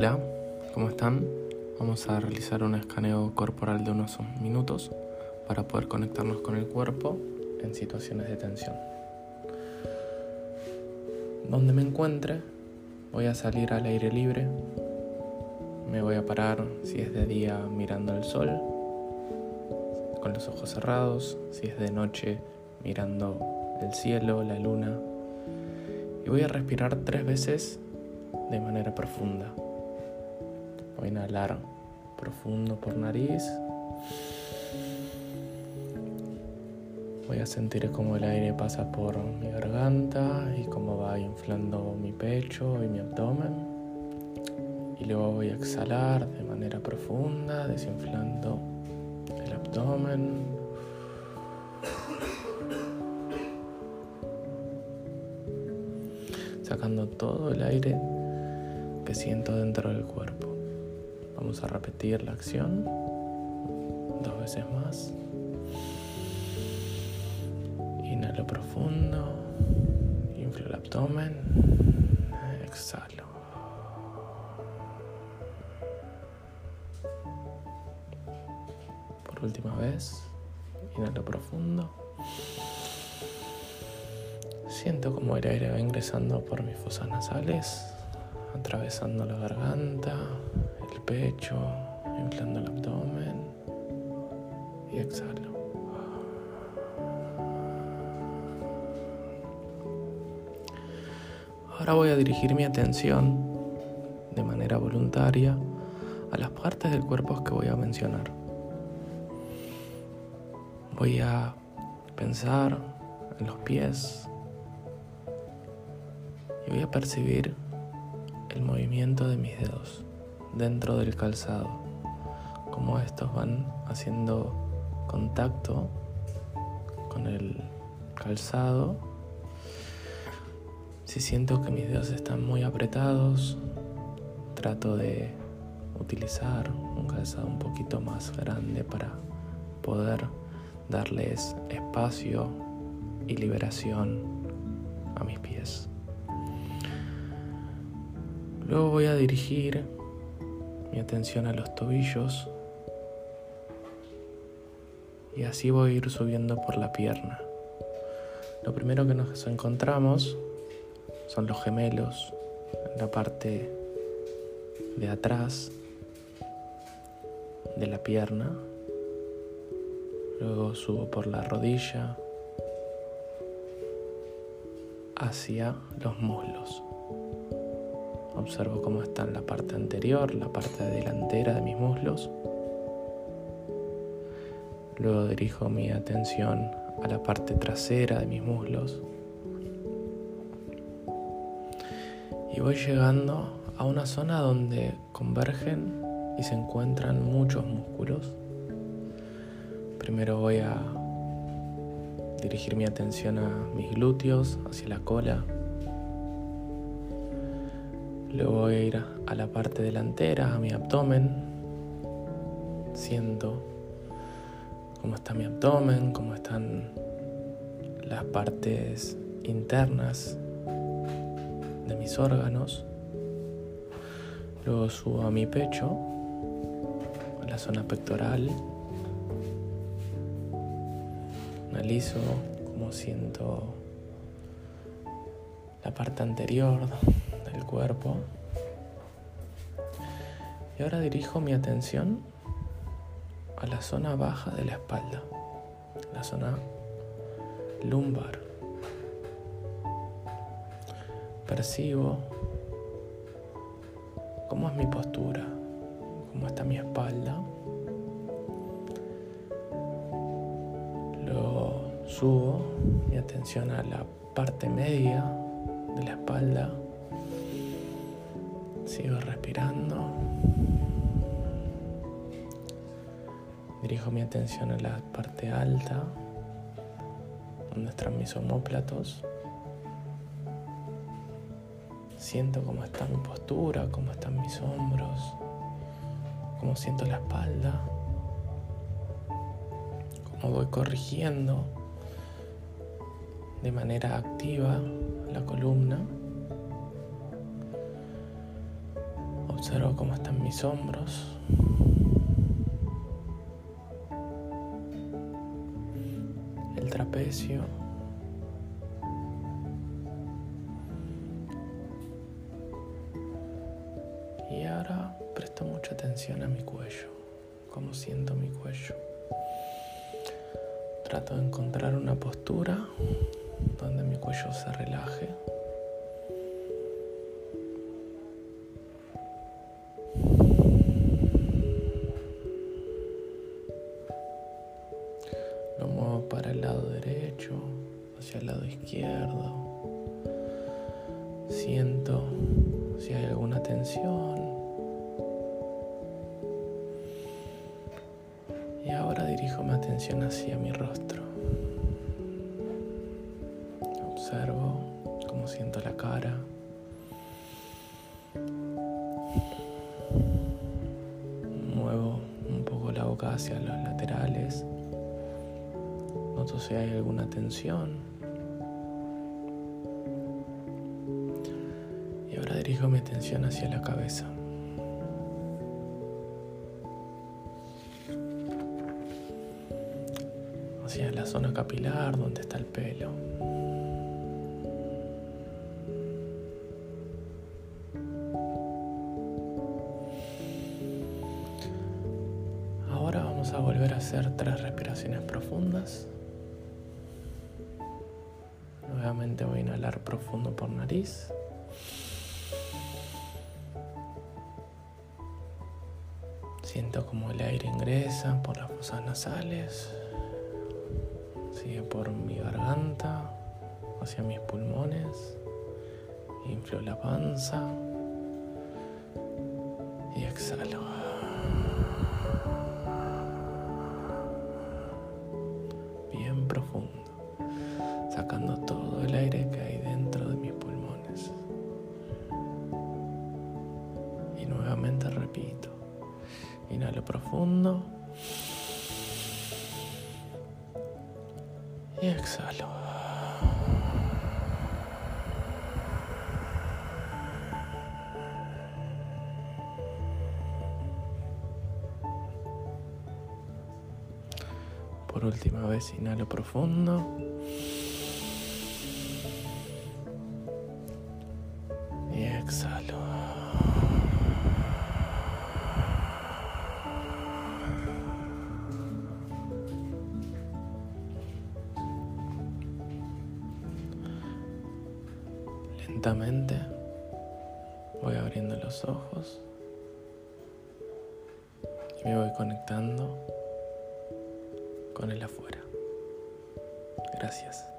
Hola, ¿cómo están? Vamos a realizar un escaneo corporal de unos minutos para poder conectarnos con el cuerpo en situaciones de tensión. Donde me encuentre, voy a salir al aire libre. Me voy a parar si es de día mirando el sol, con los ojos cerrados, si es de noche mirando el cielo, la luna. Y voy a respirar tres veces de manera profunda. Voy a inhalar profundo por nariz. Voy a sentir cómo el aire pasa por mi garganta y cómo va inflando mi pecho y mi abdomen. Y luego voy a exhalar de manera profunda, desinflando el abdomen. Sacando todo el aire que siento dentro del cuerpo. Vamos a repetir la acción dos veces más. Inhalo profundo, inflo el abdomen, exhalo. Por última vez, inhalo profundo. Siento como el aire va ingresando por mis fosas nasales, atravesando la garganta, el pecho, inflando el abdomen y exhalo. Ahora voy a dirigir mi atención de manera voluntaria a las partes del cuerpo que voy a mencionar. Voy a pensar en los pies y voy a percibir el movimiento de mis dedos dentro del calzado, como estos van haciendo contacto con el calzado. Si siento que mis dedos están muy apretados, trato de utilizar un calzado un poquito más grande para poder darles espacio y liberación a mis pies. Luego voy a dirigir mi atención a los tobillos y así voy a ir subiendo por la pierna. Lo primero que nos encontramos son los gemelos la parte de atrás de la pierna. Luego subo por la rodilla hacia los muslos. Observo cómo están la parte anterior, la parte delantera de mis muslos. Luego dirijo mi atención a la parte trasera de mis muslos. Y voy llegando a una zona donde convergen y se encuentran muchos músculos. Primero voy a dirigir mi atención a mis glúteos, hacia la cola, Luego voy a ir a la parte delantera, a mi abdomen. Siento cómo está mi abdomen, cómo están las partes internas de mis órganos. Luego subo a mi pecho, a la zona pectoral. Analizo cómo siento la parte anterior del cuerpo. Y ahora dirijo mi atención a la zona baja de la espalda, la zona lumbar. Percibo cómo es mi postura, cómo está mi espalda. Luego subo mi atención a la parte media de la espalda Sigo respirando. Dirijo mi atención a la parte alta, donde están mis homóplatos. Siento cómo está mi postura, cómo están mis hombros, cómo siento la espalda, cómo voy corrigiendo de manera activa la columna Observo cómo están mis hombros. El trapecio. Y ahora presto mucha atención a mi cuello, cómo siento mi cuello. Trato de encontrar una postura donde mi cuello se relaje. Hacia el lado izquierdo. Siento si hay alguna tensión. Y ahora dirijo mi atención hacia mi rostro. Observo cómo siento la cara. Muevo un poco la boca hacia los laterales. Noto si hay alguna tensión. Y ahora dirijo mi atención hacia la cabeza. Hacia la zona capilar donde está el pelo. Ahora vamos a volver a hacer tres respiraciones profundas. Voy a inhalar profundo por nariz. Siento como el aire ingresa por las fosas nasales, sigue por mi garganta, hacia mis pulmones, inflo la panza y exhalo. Inhalo profundo. Y exhalo. Por última vez, inhalo profundo. Y exhalo. Voy abriendo los ojos y me voy conectando con el afuera. Gracias.